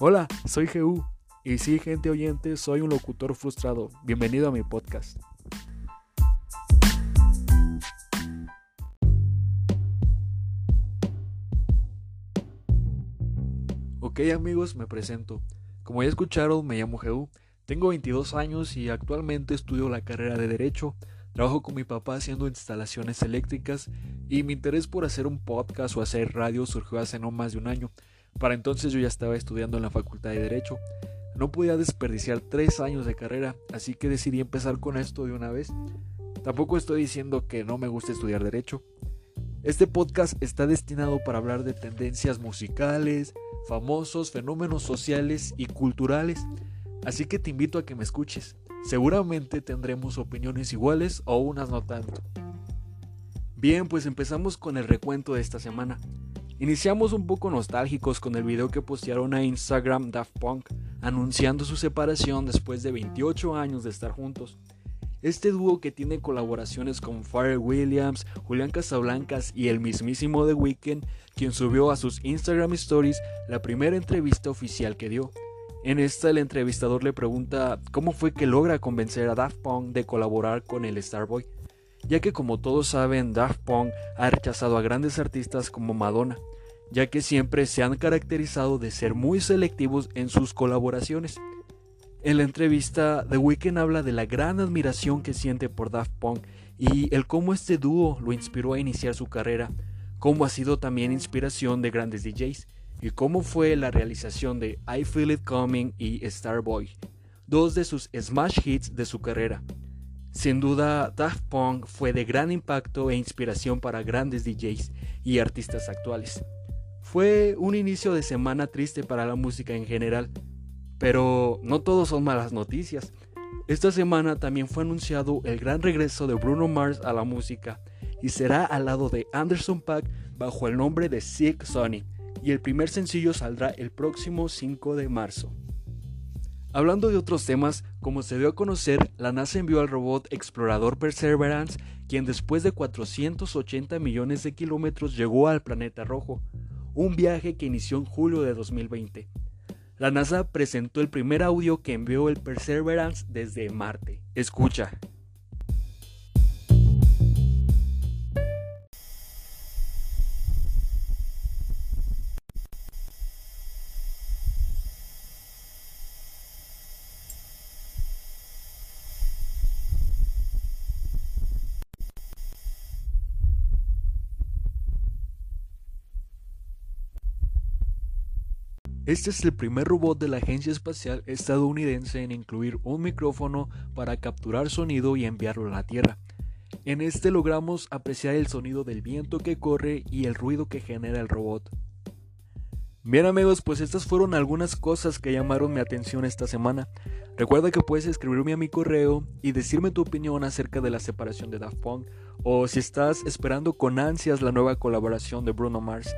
Hola, soy GU. Y sí, gente oyente, soy un locutor frustrado. Bienvenido a mi podcast. Ok amigos, me presento. Como ya escucharon, me llamo GU. Tengo 22 años y actualmente estudio la carrera de Derecho. Trabajo con mi papá haciendo instalaciones eléctricas y mi interés por hacer un podcast o hacer radio surgió hace no más de un año. Para entonces yo ya estaba estudiando en la Facultad de Derecho. No podía desperdiciar tres años de carrera, así que decidí empezar con esto de una vez. Tampoco estoy diciendo que no me guste estudiar Derecho. Este podcast está destinado para hablar de tendencias musicales, famosos, fenómenos sociales y culturales. Así que te invito a que me escuches. Seguramente tendremos opiniones iguales o unas no tanto. Bien, pues empezamos con el recuento de esta semana. Iniciamos un poco nostálgicos con el video que postearon a Instagram Daft Punk anunciando su separación después de 28 años de estar juntos. Este dúo que tiene colaboraciones con Pharrell Williams, Julián Casablancas y el mismísimo The Weeknd, quien subió a sus Instagram Stories la primera entrevista oficial que dio. En esta el entrevistador le pregunta cómo fue que logra convencer a Daft Punk de colaborar con el Starboy, ya que como todos saben Daft Punk ha rechazado a grandes artistas como Madonna, ya que siempre se han caracterizado de ser muy selectivos en sus colaboraciones. En la entrevista, The Weeknd habla de la gran admiración que siente por Daft Punk y el cómo este dúo lo inspiró a iniciar su carrera, cómo ha sido también inspiración de grandes DJs y cómo fue la realización de I Feel It Coming y Starboy, dos de sus smash hits de su carrera. Sin duda, Daft Punk fue de gran impacto e inspiración para grandes DJs y artistas actuales. Fue un inicio de semana triste para la música en general, pero no todos son malas noticias. Esta semana también fue anunciado el gran regreso de Bruno Mars a la música y será al lado de Anderson Paak bajo el nombre de Sick Sonic y el primer sencillo saldrá el próximo 5 de marzo. Hablando de otros temas, como se dio a conocer, la NASA envió al robot explorador Perseverance, quien después de 480 millones de kilómetros llegó al planeta rojo, un viaje que inició en julio de 2020. La NASA presentó el primer audio que envió el Perseverance desde Marte. Escucha. Este es el primer robot de la Agencia Espacial estadounidense en incluir un micrófono para capturar sonido y enviarlo a la Tierra. En este logramos apreciar el sonido del viento que corre y el ruido que genera el robot. Bien amigos, pues estas fueron algunas cosas que llamaron mi atención esta semana. Recuerda que puedes escribirme a mi correo y decirme tu opinión acerca de la separación de Daft Punk o si estás esperando con ansias la nueva colaboración de Bruno Mars.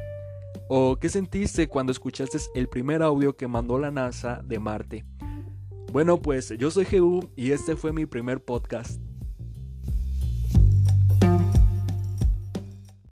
¿O qué sentiste cuando escuchaste el primer audio que mandó la NASA de Marte? Bueno, pues yo soy GU y este fue mi primer podcast.